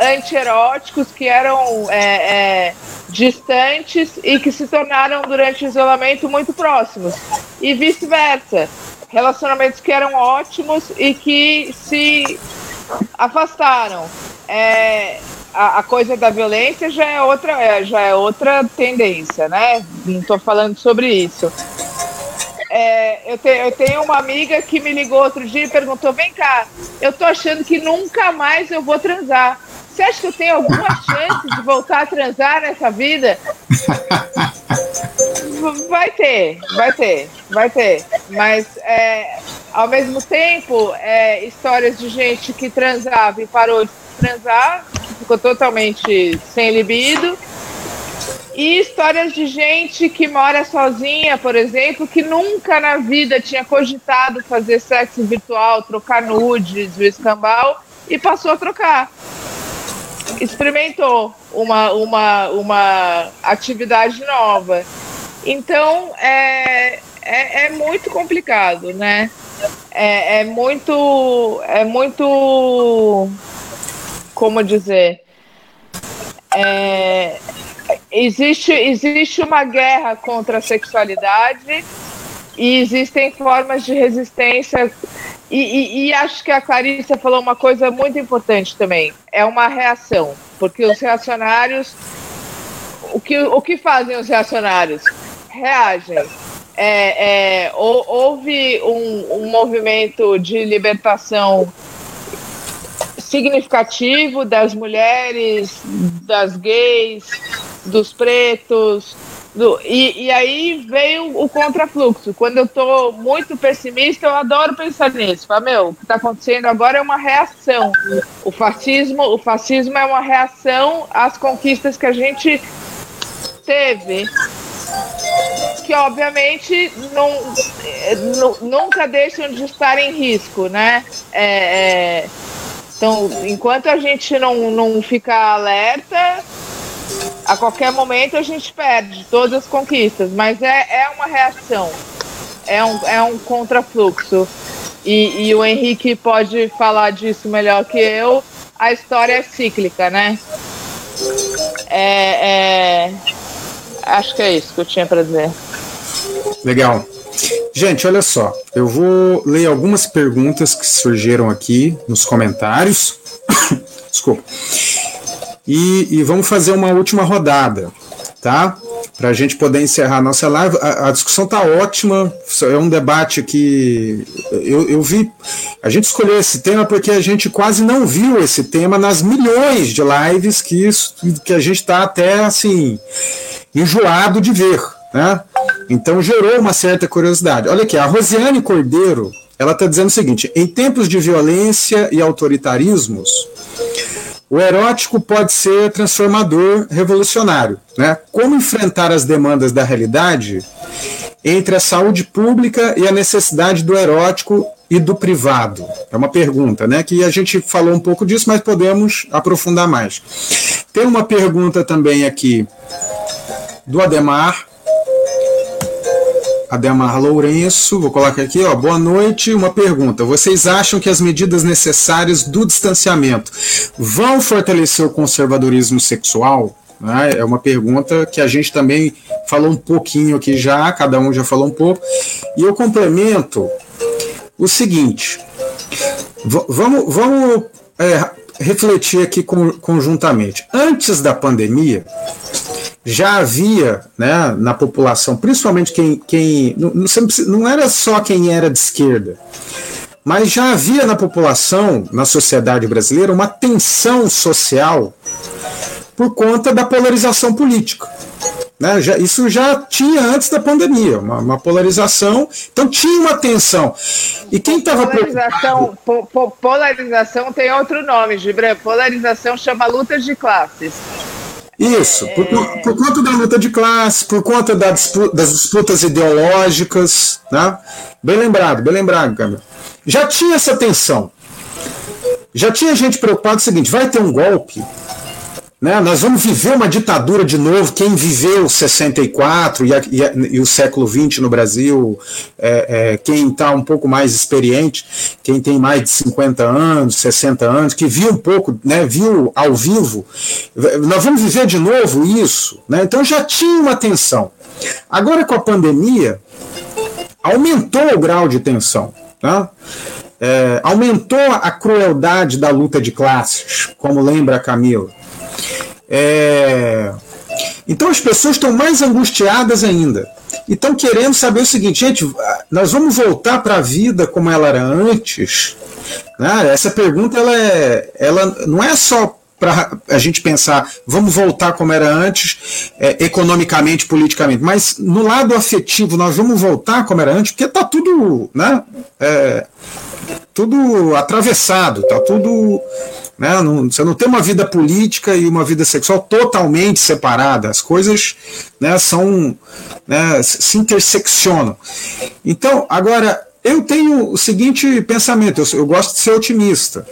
Speaker 2: antieróticos, que eram é, é, distantes e que se tornaram, durante o isolamento, muito próximos. E vice-versa. Relacionamentos que eram ótimos e que se afastaram. É, a, a, coisa da violência já é outra, é, já é outra tendência, né? Não estou falando sobre isso. É, eu, te, eu, tenho uma amiga que me ligou outro dia e perguntou: vem cá, eu tô achando que nunca mais eu vou transar. Você acha que eu tenho alguma chance de voltar a transar nessa vida? Vai ter, vai ter, vai ter. Mas é, ao mesmo tempo, é, histórias de gente que transava e parou de transar, ficou totalmente sem libido e histórias de gente que mora sozinha, por exemplo, que nunca na vida tinha cogitado fazer sexo virtual, trocar nudes, escambau, e passou a trocar. Experimentou uma, uma, uma atividade nova. Então, é, é, é muito complicado, né? É, é muito. É muito. Como dizer? É, existe, existe uma guerra contra a sexualidade e existem formas de resistência. E, e, e, acho que a Clarissa falou uma coisa muito importante também: é uma reação, porque os reacionários. O que, o que fazem os reacionários? Reagem. É, é, houve um, um movimento de libertação significativo das mulheres, das gays, dos pretos. Do, e, e aí veio o contrafluxo. Quando eu estou muito pessimista, eu adoro pensar nisso. Fala, meu, o que está acontecendo agora é uma reação. O fascismo, o fascismo é uma reação às conquistas que a gente teve que obviamente não, nunca deixam de estar em risco, né? É, é, então, enquanto a gente não, não ficar alerta, a qualquer momento a gente perde todas as conquistas, mas é, é uma reação, é um, é um contrafluxo. E, e o Henrique pode falar disso melhor que eu. A história é cíclica, né? É, é... Acho que é isso que eu tinha para dizer.
Speaker 1: Legal. Gente, olha só, eu vou ler algumas perguntas que surgiram aqui nos comentários. Desculpa. E, e, vamos fazer uma última rodada, tá? Para a gente poder encerrar a nossa live. A, a discussão tá ótima, é um debate que eu, eu vi. A gente escolheu esse tema porque a gente quase não viu esse tema nas milhões de lives que, isso, que a gente está até assim enjoado de ver. Né? Então gerou uma certa curiosidade. Olha aqui, a Rosiane Cordeiro, ela está dizendo o seguinte: em tempos de violência e autoritarismos, o erótico pode ser transformador, revolucionário. Né? Como enfrentar as demandas da realidade entre a saúde pública e a necessidade do erótico e do privado? É uma pergunta, né? Que a gente falou um pouco disso, mas podemos aprofundar mais. Tem uma pergunta também aqui do Ademar, Ademar Lourenço, vou colocar aqui, ó, boa noite, uma pergunta. Vocês acham que as medidas necessárias do distanciamento vão fortalecer o conservadorismo sexual? Né? É uma pergunta que a gente também falou um pouquinho aqui já, cada um já falou um pouco. E eu complemento o seguinte: vamos, vamos é, refletir aqui conjuntamente. Antes da pandemia, já havia né, na população, principalmente quem. quem não, não era só quem era de esquerda, mas já havia na população, na sociedade brasileira, uma tensão social por conta da polarização política. Né? Já, isso já tinha antes da pandemia, uma, uma polarização, então tinha uma tensão. E quem estava
Speaker 2: polarização, po, po, polarização tem outro nome, Gibran. Polarização chama luta de classes.
Speaker 1: Isso, por, é... por, conta da luta de classe, por conta da disputa, das disputas ideológicas, né? Bem lembrado, bem lembrado, Camila. Já tinha essa tensão. Já tinha gente preocupada com o seguinte: vai ter um golpe, né? Nós vamos viver uma ditadura de novo. Quem viveu 64 e, a, e, a, e o século XX no Brasil, é, é, quem está um pouco mais experiente, quem tem mais de 50 anos, 60 anos, que viu um pouco, né, viu ao vivo, nós vamos viver de novo isso. Né? Então já tinha uma tensão. Agora com a pandemia, aumentou o grau de tensão. Tá? É, aumentou a crueldade da luta de classes, como lembra a Camila. É... Então as pessoas estão mais angustiadas ainda. E estão querendo saber o seguinte, gente, nós vamos voltar para a vida como ela era antes? Né? Essa pergunta ela, é, ela não é só para a gente pensar, vamos voltar como era antes, é, economicamente, politicamente, mas no lado afetivo, nós vamos voltar como era antes, porque está tudo, né, é, tudo atravessado, está tudo né? Não, você não tem uma vida política e uma vida sexual totalmente separada. As coisas né, são né, se interseccionam. Então, agora, eu tenho o seguinte pensamento: eu, eu gosto de ser otimista.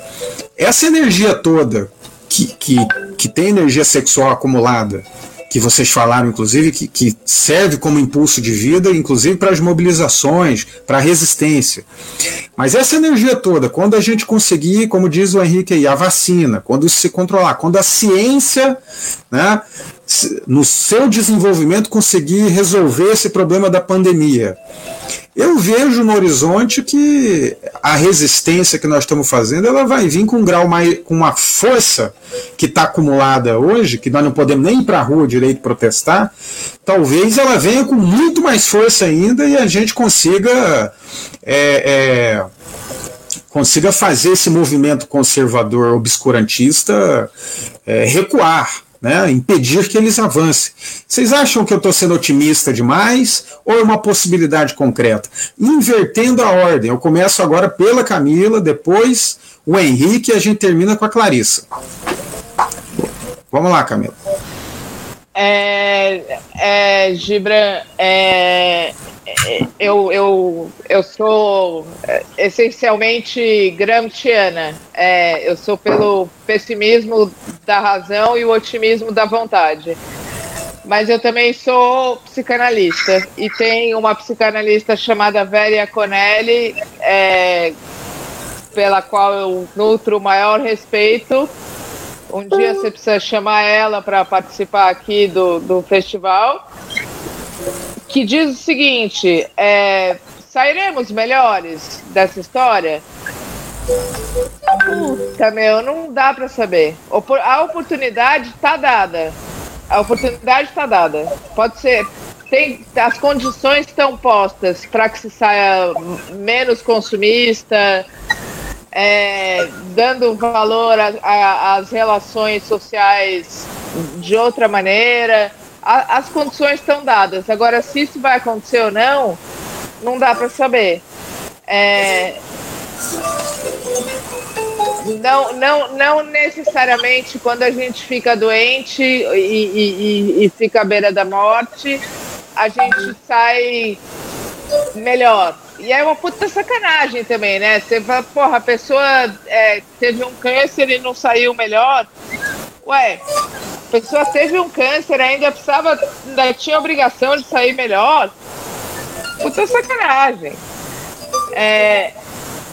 Speaker 1: Essa energia toda que, que, que tem energia sexual acumulada, que vocês falaram, inclusive, que, que serve como impulso de vida, inclusive para as mobilizações, para a resistência. Mas essa energia toda, quando a gente conseguir, como diz o Henrique aí, a vacina, quando se controlar, quando a ciência, né, no seu desenvolvimento, conseguir resolver esse problema da pandemia, eu vejo no horizonte que a resistência que nós estamos fazendo ela vai vir com um grau mais, com uma força que está acumulada hoje, que nós não podemos nem ir para a rua direito protestar, talvez ela venha com muito mais força ainda e a gente consiga é, é, consiga fazer esse movimento conservador obscurantista é, recuar né, impedir que eles avancem. Vocês acham que eu estou sendo otimista demais ou é uma possibilidade concreta? Invertendo a ordem, eu começo agora pela Camila, depois o Henrique e a gente termina com a Clarissa. Vamos lá, Camila.
Speaker 2: É, é, Gibran, é, eu, eu, eu sou é, essencialmente gramsciana. É, eu sou pelo pessimismo da razão e o otimismo da vontade. Mas eu também sou psicanalista. E tem uma psicanalista chamada Véria Conelli, é, pela qual eu nutro o maior respeito. Um dia você precisa chamar ela para participar aqui do, do festival que diz o seguinte: é, sairemos melhores dessa história? Puta, meu, não dá para saber. A oportunidade está dada. A oportunidade está dada. Pode ser. Tem, as condições estão postas para que se saia menos consumista, é, dando valor às relações sociais de outra maneira a, as condições estão dadas. Agora, se isso vai acontecer ou não, não dá para saber. É, não, não, não necessariamente quando a gente fica doente e, e, e, fica à beira da morte, a gente sai melhor. E é uma puta sacanagem também, né? Você fala, porra, a pessoa é, teve um câncer e não saiu melhor. Ué, pessoa teve um câncer, ainda precisava, ainda tinha obrigação de sair melhor. Puta sacanagem. É,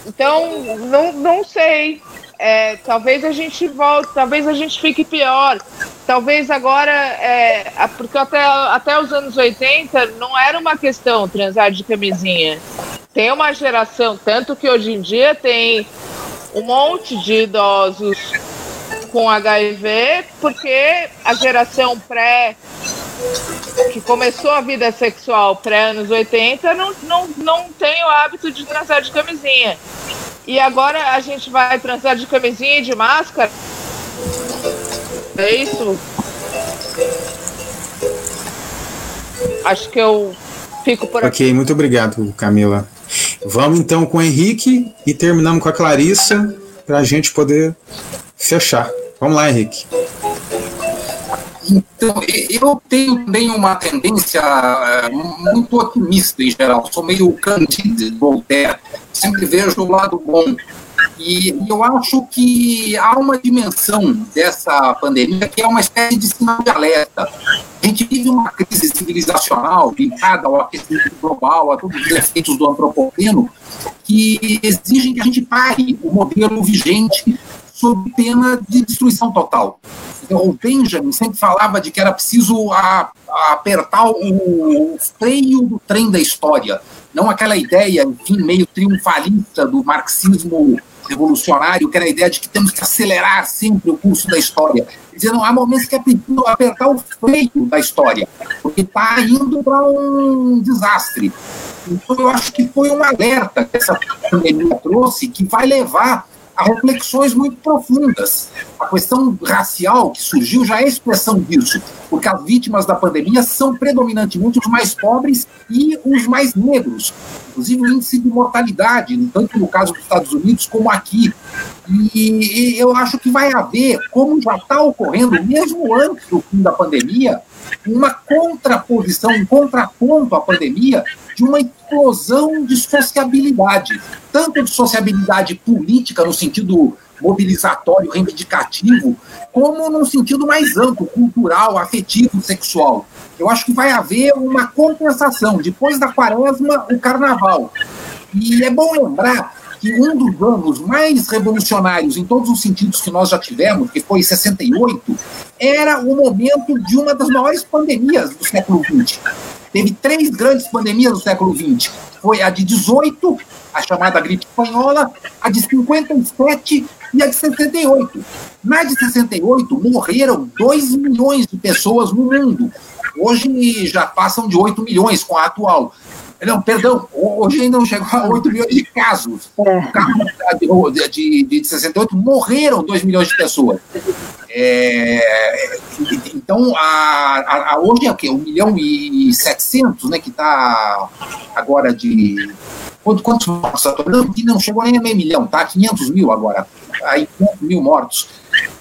Speaker 2: então, não, não sei. É, talvez a gente volte, talvez a gente fique pior. Talvez agora, é, porque até, até os anos 80 não era uma questão transar de camisinha. Tem uma geração, tanto que hoje em dia tem um monte de idosos com HIV, porque a geração pré que começou a vida sexual pré-anos 80 não, não, não tem o hábito de transar de camisinha. E agora a gente vai transar de camisinha e de máscara? É isso? Acho que eu fico por
Speaker 1: aqui. Ok, muito obrigado, Camila. Vamos então com o Henrique e terminamos com a Clarissa para a gente poder fechar. Vamos lá, Henrique.
Speaker 4: Então, eu tenho também uma tendência eh, muito otimista em geral. Sou meio Candide, Voltaire. Sempre vejo o lado bom. E, eu acho que há uma dimensão dessa pandemia que é uma espécie de sinal de alerta. A gente vive uma crise civilizacional ligada ao aquecimento global, a todos os efeitos do antropoceno, que exigem que a gente pare o modelo vigente sob pena de destruição total. O Benjamin sempre falava de que era preciso a, a apertar o freio do trem da história, não aquela ideia, enfim, meio triunfalista do marxismo revolucionário, que era a ideia de que temos que acelerar sempre o curso da história. Dizendo, há momentos que é preciso apertar o freio da história, porque está indo para um desastre. Então, eu acho que foi um alerta que essa pandemia trouxe, que vai levar a reflexões muito profundas. A questão racial que surgiu já é expressão disso, porque as vítimas da pandemia são predominantemente os mais pobres e os mais negros, inclusive o índice de mortalidade, tanto no caso dos Estados Unidos como aqui. E, eu acho que vai haver, como já está ocorrendo, mesmo antes do fim da pandemia, uma contraposição, um contraponto à pandemia de uma explosão de sociabilidade, tanto de sociabilidade política, no sentido mobilizatório, reivindicativo, como no sentido mais amplo, cultural, afetivo, sexual. Eu acho que vai haver uma compensação. Depois da quaresma, o carnaval. E é bom lembrar que um dos anos mais revolucionários em todos os sentidos que nós já tivemos, que foi 68, era o momento de uma das maiores pandemias do século XX. Teve três grandes pandemias do século XX. Foi a de 18, a chamada gripe espanhola, a de 57 e a de 68. Na de 68, morreram 2 milhões de pessoas no mundo. Hoje já passam de 8 milhões com a atual. Não, perdão, hoje ainda não chegou a 8 milhões de casos. É. De, de, de 68 morreram 2 milhões de pessoas. É, então, a, a, a, hoje é o quê? 1 milhão e 700, né, que está agora de... Quanto, quantos mortos? Não, não chegou nem a meio milhão, tá? 500 mil agora. Aí, 500 mil mortos.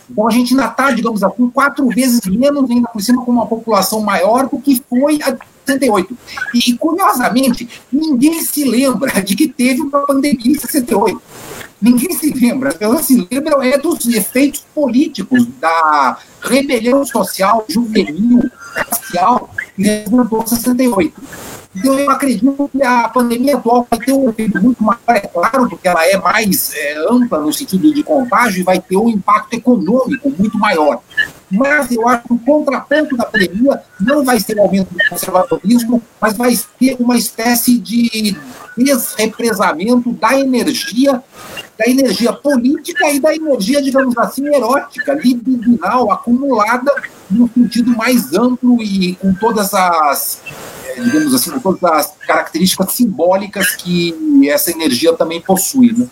Speaker 4: Então a gente ainda está, digamos assim, quatro vezes menos ainda por cima com uma população maior do que foi a 68. E, curiosamente, ninguém se lembra de que teve uma pandemia em 68. Ninguém se lembra. As pessoas se lembram é dos efeitos políticos da rebelião social, juvenil, racial, em 68. Então, eu acredito que a pandemia atual vai ter um efeito muito maior, é claro, porque ela é mais é, ampla no sentido de contágio e vai ter um impacto econômico muito maior. Mas eu acho que o contraponto da pandemia não vai ser o aumento do conservadorismo, mas vai ser uma espécie de desrepresamento da energia, da energia política e da energia, digamos assim, erótica, libidinal, acumulada no sentido mais amplo e com todas as digamos assim, com todas as características simbólicas que essa energia também possui. Né?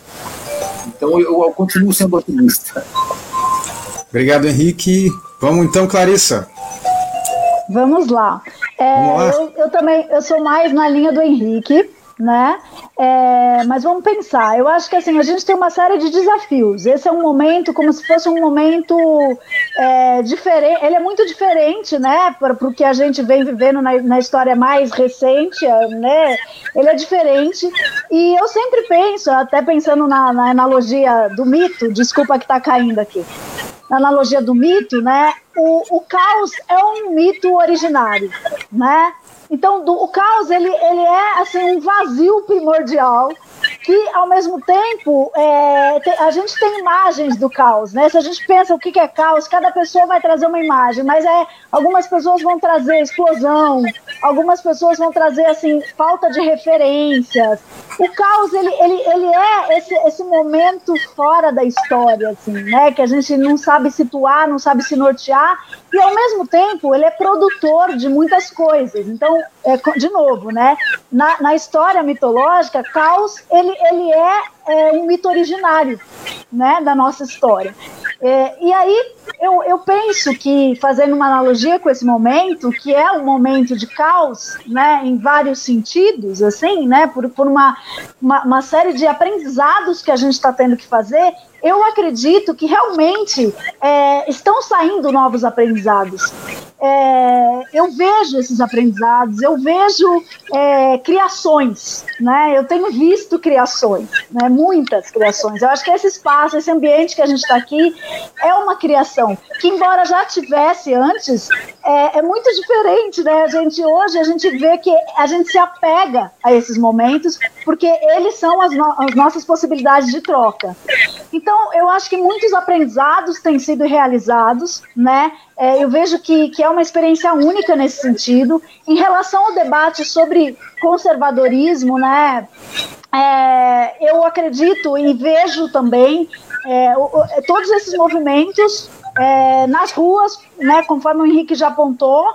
Speaker 4: Então eu, eu continuo sendo otimista.
Speaker 1: Obrigado, Henrique. Vamos então, Clarissa.
Speaker 3: Vamos lá. É, Vamos lá. Eu, eu, também eu sou mais na linha do Henrique né? É, mas vamos pensar. Eu acho que assim a gente tem uma série de desafios. Esse é um momento como se fosse um momento é, diferente. Ele é muito diferente, né, para o que a gente vem vivendo na, na, história mais recente, né? Ele é diferente. E eu sempre penso, até pensando na, na analogia do mito. Desculpa que está caindo aqui. Na analogia do mito, né? O, o caos é um mito originário, né? Então, do, o caos ele, ele é assim um vazio primordial que, ao mesmo tempo, é, tem, a gente tem imagens do caos, né? Se a gente pensa o que é caos, cada pessoa vai trazer uma imagem, mas é algumas pessoas vão trazer explosão, algumas pessoas vão trazer assim falta de referências. O caos ele, ele, ele é esse, esse momento fora da história, assim, né? Que a gente não sabe situar, não sabe se nortear e ao mesmo tempo ele é produtor de muitas coisas. Então, é, de novo, né? Na, na história mitológica, caos ele ele é, é um mito originário né, da nossa história. É, e aí eu, eu penso que, fazendo uma analogia com esse momento, que é um momento de caos, né, em vários sentidos, assim, né, por, por uma, uma, uma série de aprendizados que a gente está tendo que fazer, eu acredito que realmente é, estão saindo novos aprendizados. É, eu vejo esses aprendizados, eu vejo é, criações, né? Eu tenho visto criações, né? Muitas criações. Eu acho que esse espaço, esse ambiente que a gente está aqui, é uma criação que, embora já tivesse antes, é, é, muito diferente, né? A gente hoje a gente vê que a gente se apega a esses momentos porque eles são as, no as nossas possibilidades de troca. Então, eu acho que muitos aprendizados têm sido realizados, né? É, eu vejo que, que é uma experiência única nesse sentido. Em relação ao debate sobre conservadorismo, né? É, eu acredito e vejo também é, o, todos esses movimentos é, nas ruas, né, conforme o Henrique já apontou,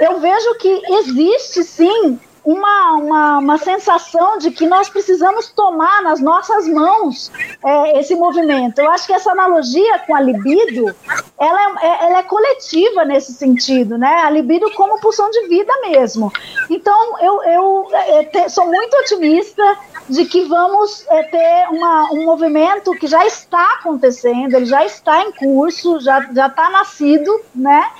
Speaker 3: eu vejo que existe sim uma, uma, uma sensação de que nós precisamos tomar nas nossas mãos é, esse movimento. Eu acho que essa analogia com a libido, ela é, é, ela é coletiva nesse sentido, né? A libido como pulsão de vida mesmo. Então, eu, eu é, te, sou muito otimista de que vamos é, ter uma, um movimento que já está acontecendo, ele já está em curso, já está nascido, né?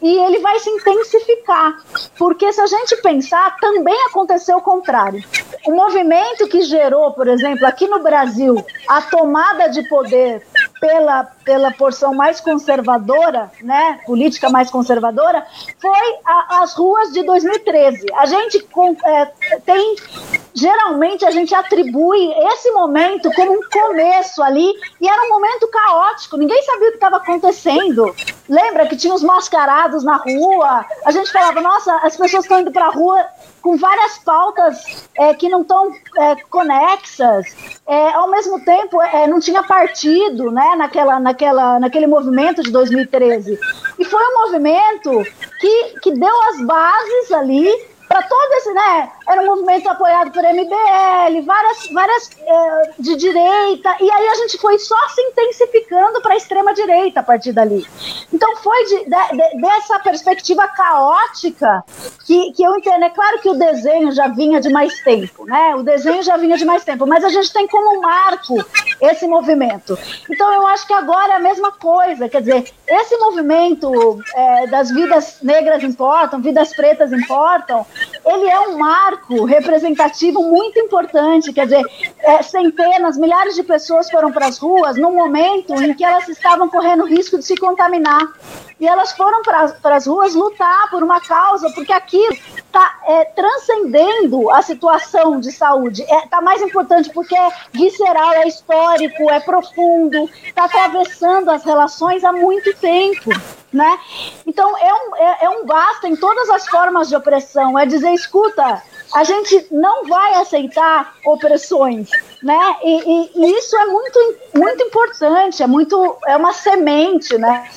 Speaker 3: E ele vai se intensificar. Porque se a gente pensar, também aconteceu o contrário. O movimento que gerou, por exemplo, aqui no Brasil, a tomada de poder pela, pela porção mais conservadora, né, política mais conservadora, foi a, as ruas de 2013. A gente é, tem geralmente a gente atribui esse momento como um começo ali, e era um momento caótico, ninguém sabia o que estava acontecendo. Lembra que tinha os mascarados na rua? A gente falava, nossa, as pessoas estão indo para a rua com várias pautas é, que não estão é, conexas. É, ao mesmo tempo, é, não tinha partido né, naquela, naquela, naquele movimento de 2013. E foi um movimento que, que deu as bases ali para todo esse, né? Era um movimento apoiado por MBL, várias, várias é, de direita, e aí a gente foi só se intensificando para a extrema direita a partir dali. Então foi de, de, de, dessa perspectiva caótica que, que eu entendo. É claro que o desenho já vinha de mais tempo, né? O desenho já vinha de mais tempo, mas a gente tem como marco esse movimento. Então eu acho que agora é a mesma coisa, quer dizer, esse movimento é, das vidas negras importam, vidas pretas importam, ele é um marco representativo muito importante. Quer dizer, é, centenas, milhares de pessoas foram para as ruas num momento em que elas estavam correndo risco de se contaminar. E elas foram para as ruas lutar por uma causa, porque aquilo está é, transcendendo a situação de saúde. Está é, tá mais importante porque é visceral, é histórico, é profundo, está atravessando as relações há muito tempo né? Então é um, é, é um basta em todas as formas de opressão, é dizer, escuta, a gente não vai aceitar opressões, né? E, e, e, isso é muito, muito importante, é muito, é uma semente, né?